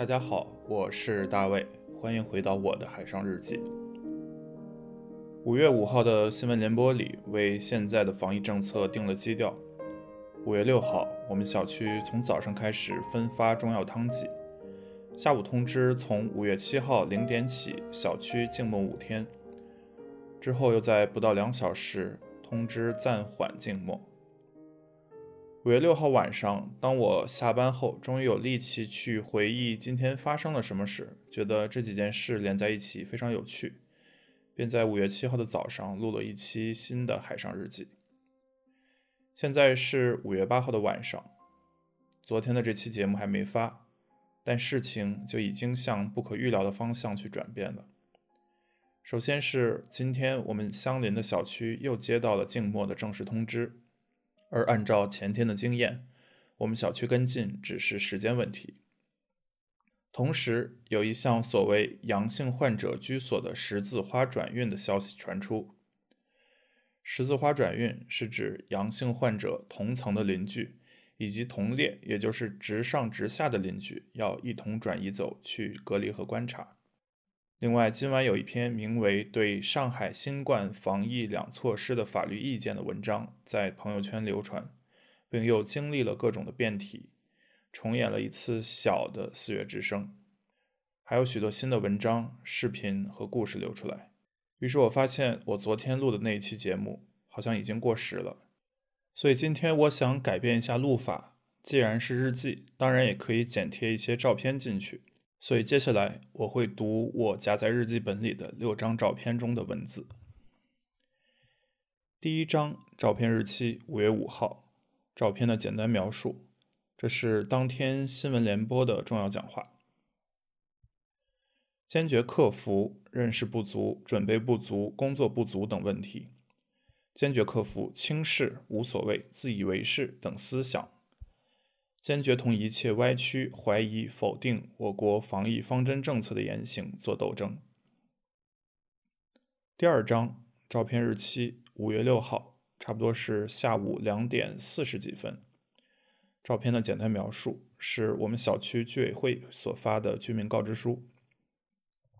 大家好，我是大卫，欢迎回到我的海上日记。五月五号的新闻联播里，为现在的防疫政策定了基调。五月六号，我们小区从早上开始分发中药汤剂，下午通知从五月七号零点起，小区静默五天，之后又在不到两小时通知暂缓静默。五月六号晚上，当我下班后，终于有力气去回忆今天发生了什么事，觉得这几件事连在一起非常有趣，便在五月七号的早上录了一期新的海上日记。现在是五月八号的晚上，昨天的这期节目还没发，但事情就已经向不可预料的方向去转变了。首先是今天我们相邻的小区又接到了静默的正式通知。而按照前天的经验，我们小区跟进只是时间问题。同时，有一项所谓阳性患者居所的十字花转运的消息传出。十字花转运是指阳性患者同层的邻居以及同列，也就是直上直下的邻居，要一同转移走去隔离和观察。另外，今晚有一篇名为《对上海新冠防疫两措施的法律意见》的文章在朋友圈流传，并又经历了各种的变体，重演了一次小的四月之声。还有许多新的文章、视频和故事流出来。于是我发现，我昨天录的那一期节目好像已经过时了。所以今天我想改变一下录法，既然是日记，当然也可以剪贴一些照片进去。所以接下来我会读我夹在日记本里的六张照片中的文字。第一张照片日期五月五号，照片的简单描述，这是当天新闻联播的重要讲话。坚决克服认识不足、准备不足、工作不足等问题，坚决克服轻视、无所谓、自以为是等思想。坚决同一切歪曲、怀疑、否定我国防疫方针政策的言行作斗争。第二张照片日期五月六号，差不多是下午两点四十几分。照片的简单描述是我们小区居委会所发的居民告知书。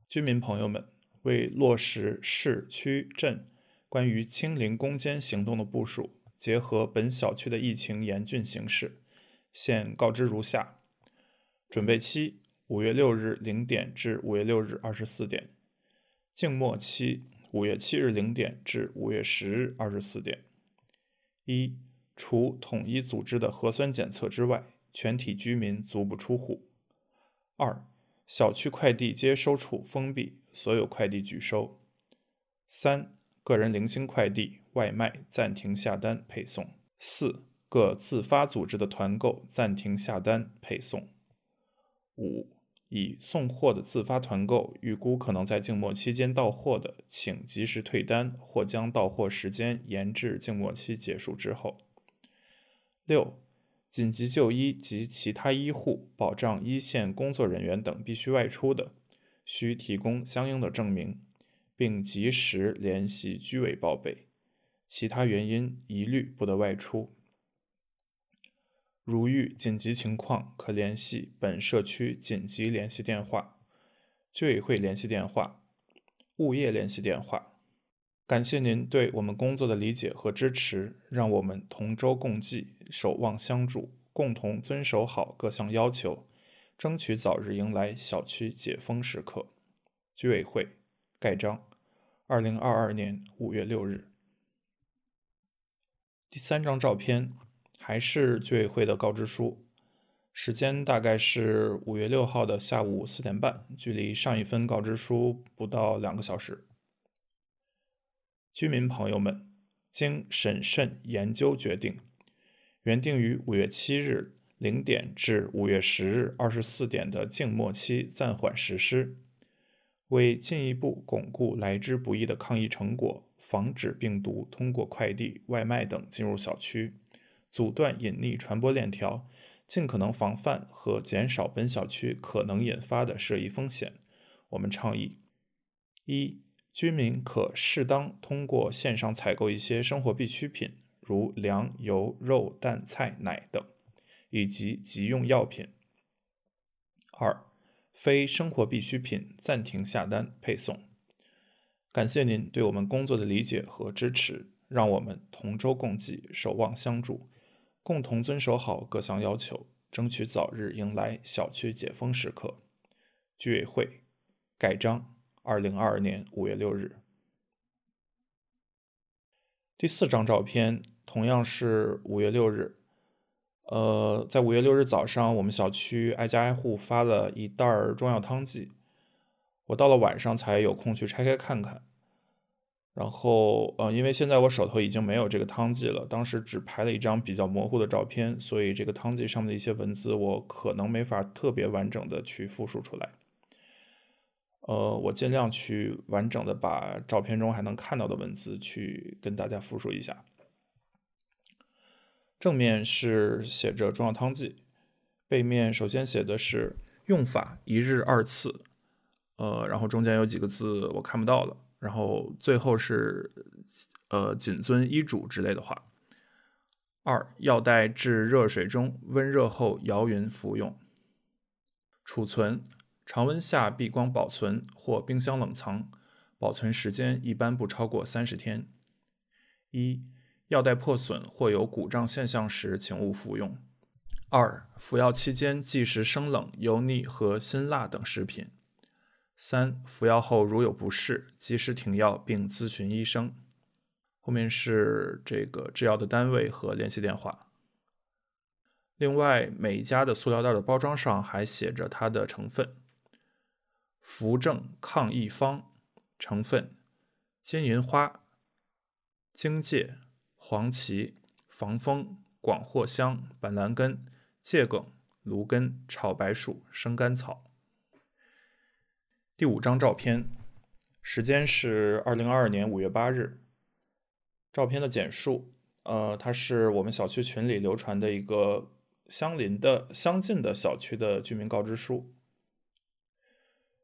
居民朋友们，为落实市区镇关于清零攻坚行动的部署，结合本小区的疫情严峻形势。现告知如下：准备期五月六日零点至五月六日二十四点；静默期五月七日零点至五月十日二十四点。一、除统一组织的核酸检测之外，全体居民足不出户。二、小区快递接收处封闭，所有快递拒收。三、个人零星快递、外卖暂停下单配送。四。各自发组织的团购暂停下单配送。五、已送货的自发团购，预估可能在静默期间到货的，请及时退单或将到货时间延至静默期结束之后。六、紧急就医及其他医护、保障一线工作人员等必须外出的，需提供相应的证明，并及时联系居委报备。其他原因一律不得外出。如遇紧急情况，可联系本社区紧急联系电话、居委会联系电话、物业联系电话。感谢您对我们工作的理解和支持，让我们同舟共济、守望相助，共同遵守好各项要求，争取早日迎来小区解封时刻。居委会盖章，二零二二年五月六日。第三张照片。还是居委会的告知书，时间大概是五月六号的下午四点半，距离上一份告知书不到两个小时。居民朋友们，经审慎研究决定，原定于五月七日零点至五月十日二十四点的静默期暂缓实施，为进一步巩固来之不易的抗疫成果，防止病毒通过快递、外卖等进入小区。阻断隐匿传播链条，尽可能防范和减少本小区可能引发的涉疫风险。我们倡议：一、居民可适当通过线上采购一些生活必需品，如粮、油、肉、蛋、菜、奶等，以及急用药品；二、非生活必需品暂停下单配送。感谢您对我们工作的理解和支持，让我们同舟共济，守望相助，共同遵守好各项要求，争取早日迎来小区解封时刻。居委会盖章，二零二二年五月六日。第四张照片同样是五月六日。呃，在五月六日早上，我们小区挨家挨户发了一袋中药汤剂。我到了晚上才有空去拆开看看。然后，呃，因为现在我手头已经没有这个汤剂了，当时只拍了一张比较模糊的照片，所以这个汤剂上面的一些文字我可能没法特别完整的去复述出来。呃，我尽量去完整的把照片中还能看到的文字去跟大家复述一下。正面是写着中药汤剂，背面首先写的是用法一日二次，呃，然后中间有几个字我看不到了，然后最后是呃谨遵医嘱之类的话。二药袋置热水中，温热后摇匀服用。储存常温下避光保存或冰箱冷藏，保存时间一般不超过三十天。一药袋破损或有鼓胀现象时，请勿服用。二、服药期间忌食生冷、油腻和辛辣等食品。三、服药后如有不适，及时停药并咨询医生。后面是这个制药的单位和联系电话。另外，每家的塑料袋的包装上还写着它的成分：扶正抗疫方，成分金银花、荆芥。黄芪、防风、广藿香、板蓝根、桔梗、芦根、炒白术、生甘草。第五张照片，时间是二零二二年五月八日。照片的简述，呃，它是我们小区群里流传的一个相邻的、相近的小区的居民告知书。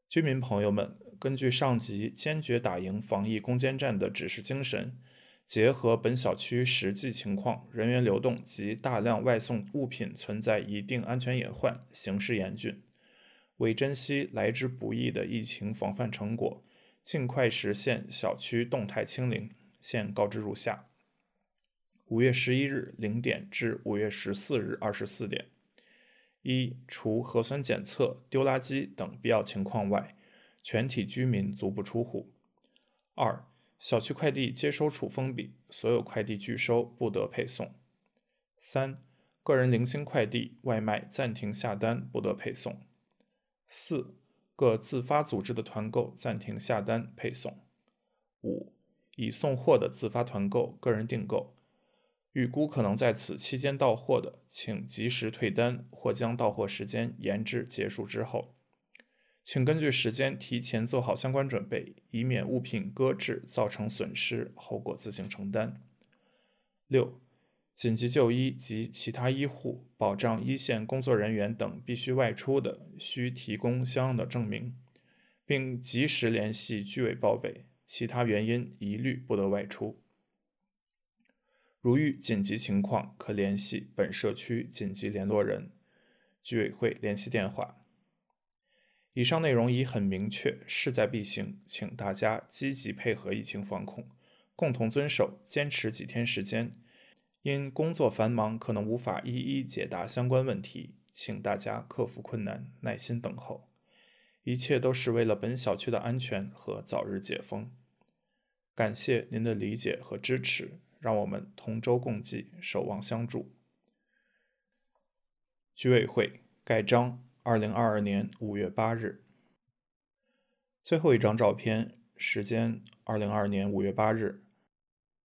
居民朋友们，根据上级坚决打赢防疫攻坚战的指示精神。结合本小区实际情况、人员流动及大量外送物品存在一定安全隐患、形势严峻，为珍惜来之不易的疫情防范成果，尽快实现小区动态清零，现告知如下：五月十一日零点至五月十四日二十四点，一、除核酸检测、丢垃圾等必要情况外，全体居民足不出户。二、小区快递接收处封闭，所有快递拒收，不得配送。三、个人零星快递、外卖暂停下单，不得配送。四、各自发组织的团购暂停下单配送。五、已送货的自发团购、个人订购，预估可能在此期间到货的，请及时退单或将到货时间延至结束之后。请根据时间提前做好相关准备，以免物品搁置造成损失，后果自行承担。六、紧急就医及其他医护、保障一线工作人员等必须外出的，需提供相应的证明，并及时联系居委报备。其他原因一律不得外出。如遇紧急情况，可联系本社区紧急联络人、居委会联系电话。以上内容已很明确，势在必行，请大家积极配合疫情防控，共同遵守，坚持几天时间。因工作繁忙，可能无法一一解答相关问题，请大家克服困难，耐心等候。一切都是为了本小区的安全和早日解封。感谢您的理解和支持，让我们同舟共济，守望相助。居委会盖章。二零二二年五月八日，最后一张照片，时间二零二二年五月八日。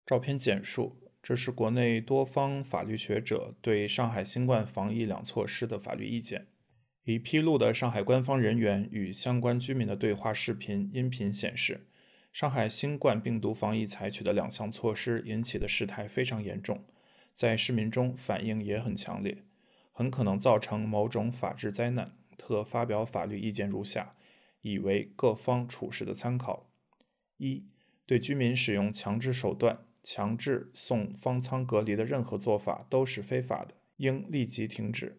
照片简述：这是国内多方法律学者对上海新冠防疫两措施的法律意见。已披露的上海官方人员与相关居民的对话视频、音频显示，上海新冠病毒防疫采取的两项措施引起的事态非常严重，在市民中反应也很强烈。很可能造成某种法治灾难，特发表法律意见如下，以为各方处事的参考：一、对居民使用强制手段强制送方舱隔离的任何做法都是非法的，应立即停止。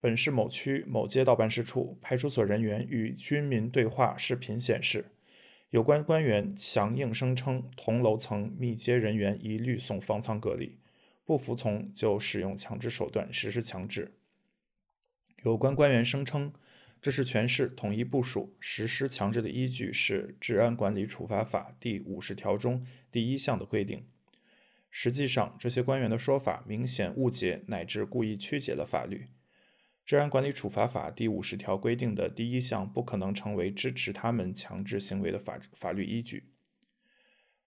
本市某区某街道办事处、派出所人员与居民对话视频显示，有关官员强硬声称同楼层密接人员一律送方舱隔离，不服从就使用强制手段实施强制。有关官员声称，这是全市统一部署实施强制的依据是《治安管理处罚法》第五十条中第一项的规定。实际上，这些官员的说法明显误解乃至故意曲解了法律。《治安管理处罚法》第五十条规定的第一项不可能成为支持他们强制行为的法法律依据。《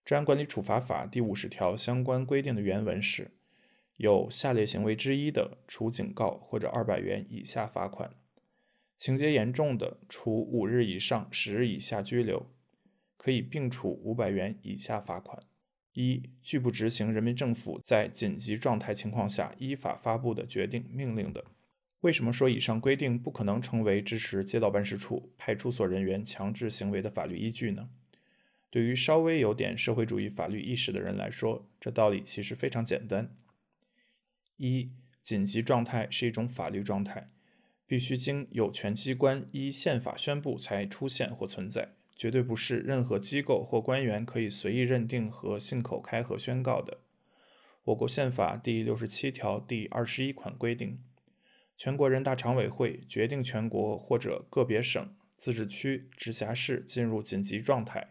治安管理处罚法》第五十条相关规定的原文是：有下列行为之一的，处警告或者二百元以下罚款；情节严重的，处五日以上十日以下拘留，可以并处五百元以下罚款。一、拒不执行人民政府在紧急状态情况下依法发布的决定、命令的。为什么说以上规定不可能成为支持街道办事处、派出所人员强制行为的法律依据呢？对于稍微有点社会主义法律意识的人来说，这道理其实非常简单：一、紧急状态是一种法律状态，必须经有权机关依宪法宣布才出现或存在，绝对不是任何机构或官员可以随意认定和信口开河宣告的。我国宪法第六十七条第二十一款规定。全国人大常委会决定全国或者个别省、自治区、直辖市进入紧急状态。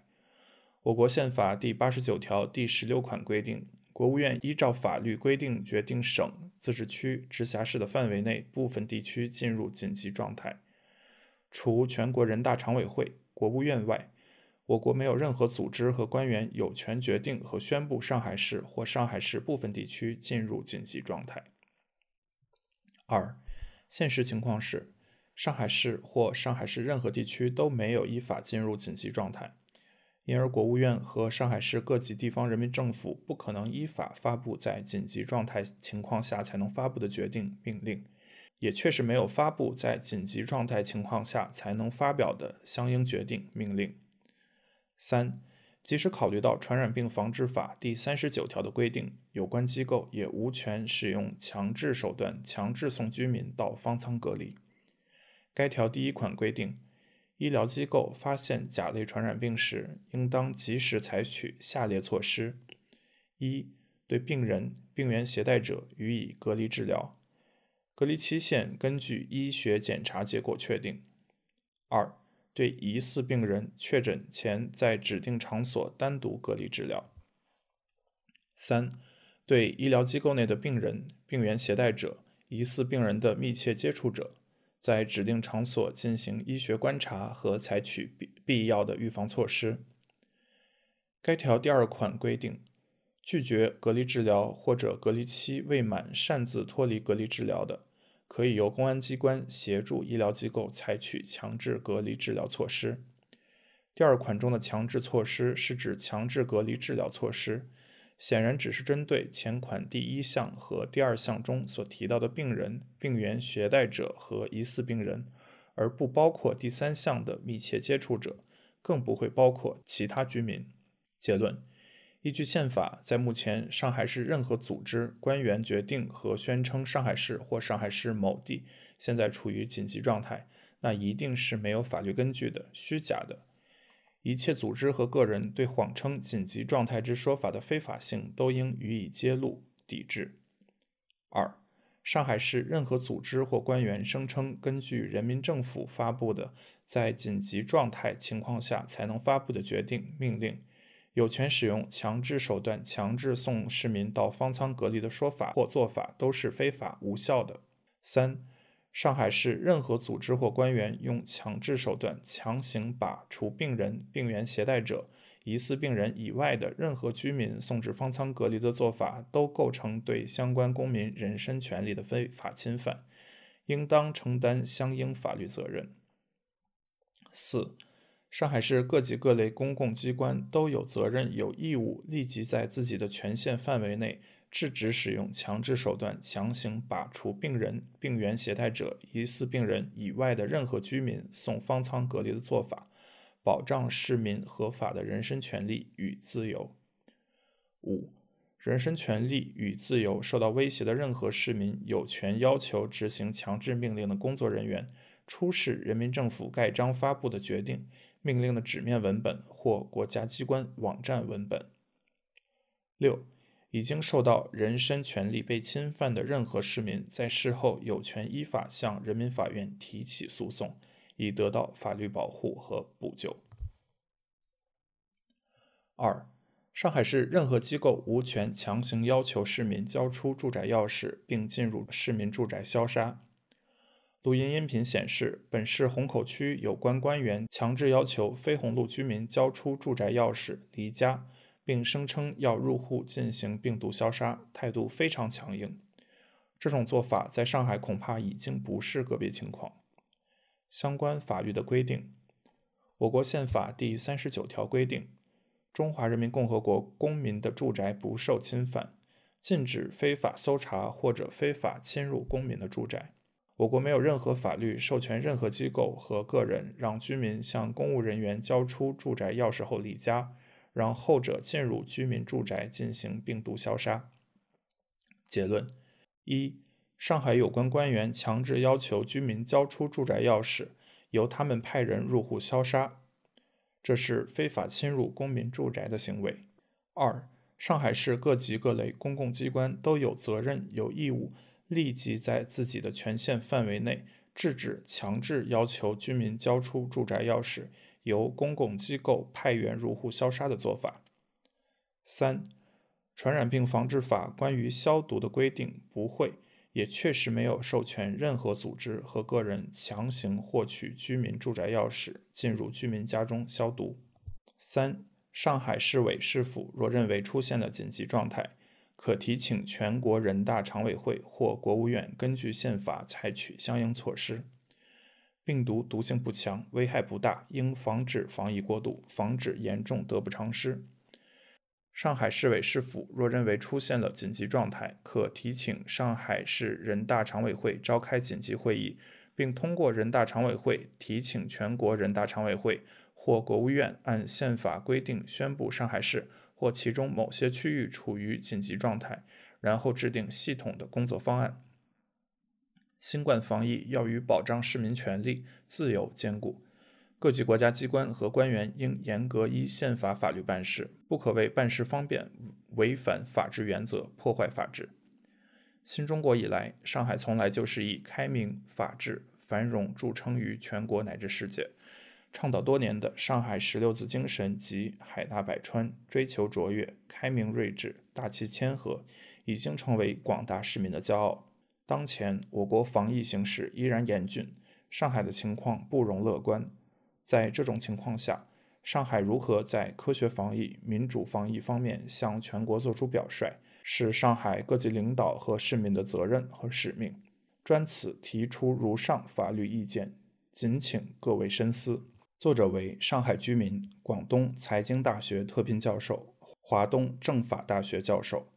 我国宪法第八十九条第十六款规定，国务院依照法律规定决定省、自治区、直辖市的范围内部分地区进入紧急状态。除全国人大常委会、国务院外，我国没有任何组织和官员有权决定和宣布上海市或上海市部分地区进入紧急状态。二。现实情况是，上海市或上海市任何地区都没有依法进入紧急状态，因而国务院和上海市各级地方人民政府不可能依法发布在紧急状态情况下才能发布的决定、命令，也确实没有发布在紧急状态情况下才能发表的相应决定、命令。三。即使考虑到《传染病防治法》第三十九条的规定，有关机构也无权使用强制手段强制送居民到方舱隔离。该条第一款规定，医疗机构发现甲类传染病时，应当及时采取下列措施：一、对病人、病原携带者予以隔离治疗，隔离期限根据医学检查结果确定；二、对疑似病人确诊前在指定场所单独隔离治疗。三、对医疗机构内的病人、病原携带者、疑似病人的密切接触者，在指定场所进行医学观察和采取必必要的预防措施。该条第二款规定，拒绝隔离治疗或者隔离期未满擅自脱离隔离治疗的。可以由公安机关协助医疗机构采取强制隔离治疗措施。第二款中的强制措施是指强制隔离治疗措施，显然只是针对前款第一项和第二项中所提到的病人、病原携带者和疑似病人，而不包括第三项的密切接触者，更不会包括其他居民。结论。依据宪法，在目前上海市任何组织、官员决定和宣称上海市或上海市某地现在处于紧急状态，那一定是没有法律根据的、虚假的。一切组织和个人对谎称紧急状态之说法的非法性，都应予以揭露、抵制。二、上海市任何组织或官员声称根据人民政府发布的在紧急状态情况下才能发布的决定、命令。有权使用强制手段强制送市民到方舱隔离的说法或做法都是非法无效的。三、上海市任何组织或官员用强制手段强行把除病人、病原携带者、疑似病人以外的任何居民送至方舱隔离的做法，都构成对相关公民人身权利的非法侵犯，应当承担相应法律责任。四。上海市各级各类公共机关都有责任、有义务立即在自己的权限范围内制止使用强制手段强行把除病人、病原携带者、疑似病人以外的任何居民送方舱隔离的做法，保障市民合法的人身权利与自由。五、人身权利与自由受到威胁的任何市民有权要求执行强制命令的工作人员出示人民政府盖章发布的决定、命令的纸面文本或国家机关网站文本。六。已经受到人身权利被侵犯的任何市民，在事后有权依法向人民法院提起诉讼，以得到法律保护和补救。二、上海市任何机构无权强行要求市民交出住宅钥匙，并进入市民住宅消杀。录音音频显示，本市虹口区有关官员强制要求非虹路居民交出住宅钥匙离家。并声称要入户进行病毒消杀，态度非常强硬。这种做法在上海恐怕已经不是个别情况。相关法律的规定，我国宪法第三十九条规定，中华人民共和国公民的住宅不受侵犯，禁止非法搜查或者非法侵入公民的住宅。我国没有任何法律授权任何机构和个人让居民向公务人员交出住宅钥匙后离家。让后者进入居民住宅进行病毒消杀。结论：一、上海有关官员强制要求居民交出住宅钥匙，由他们派人入户消杀，这是非法侵入公民住宅的行为。二、上海市各级各类公共机关都有责任、有义务立即在自己的权限范围内制止强制要求居民交出住宅钥匙。由公共机构派员入户消杀的做法。三、传染病防治法关于消毒的规定不会，也确实没有授权任何组织和个人强行获取居民住宅钥匙进入居民家中消毒。三、上海市委市府若认为出现了紧急状态，可提请全国人大常委会或国务院根据宪法采取相应措施。病毒毒性不强，危害不大，应防止防疫过度，防止严重得不偿失。上海市委市府若认为出现了紧急状态，可提请上海市人大常委会召开紧急会议，并通过人大常委会提请全国人大常委会或国务院按宪法规定宣布上海市或其中某些区域处于紧急状态，然后制定系统的工作方案。新冠防疫要与保障市民权利自由兼顾，各级国家机关和官员应严格依宪法法律办事，不可为办事方便违反法治原则、破坏法治。新中国以来，上海从来就是以开明、法治、繁荣著称于全国乃至世界，倡导多年的上海十六字精神及海纳百川、追求卓越、开明睿智、大气谦和，已经成为广大市民的骄傲。当前我国防疫形势依然严峻，上海的情况不容乐观。在这种情况下，上海如何在科学防疫、民主防疫方面向全国作出表率，是上海各级领导和市民的责任和使命。专此提出如上法律意见，谨请各位深思。作者为上海居民，广东财经大学特聘教授，华东政法大学教授。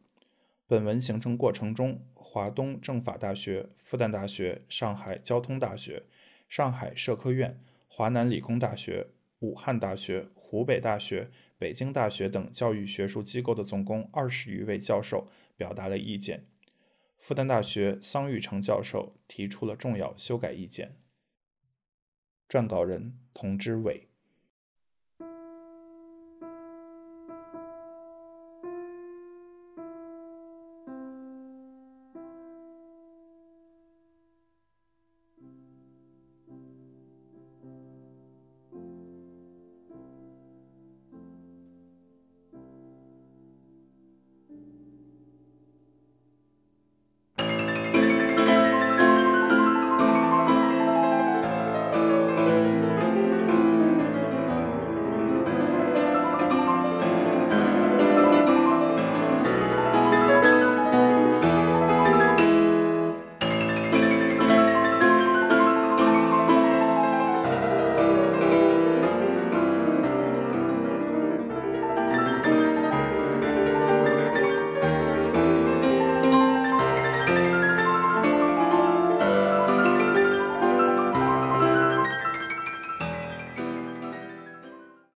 本文形成过程中。华东政法大学、复旦大学、上海交通大学、上海社科院、华南理工大学、武汉大学、湖北大学、北京大学等教育学术机构的总共二十余位教授表达了意见。复旦大学桑玉成教授提出了重要修改意见。撰稿人：童之伟。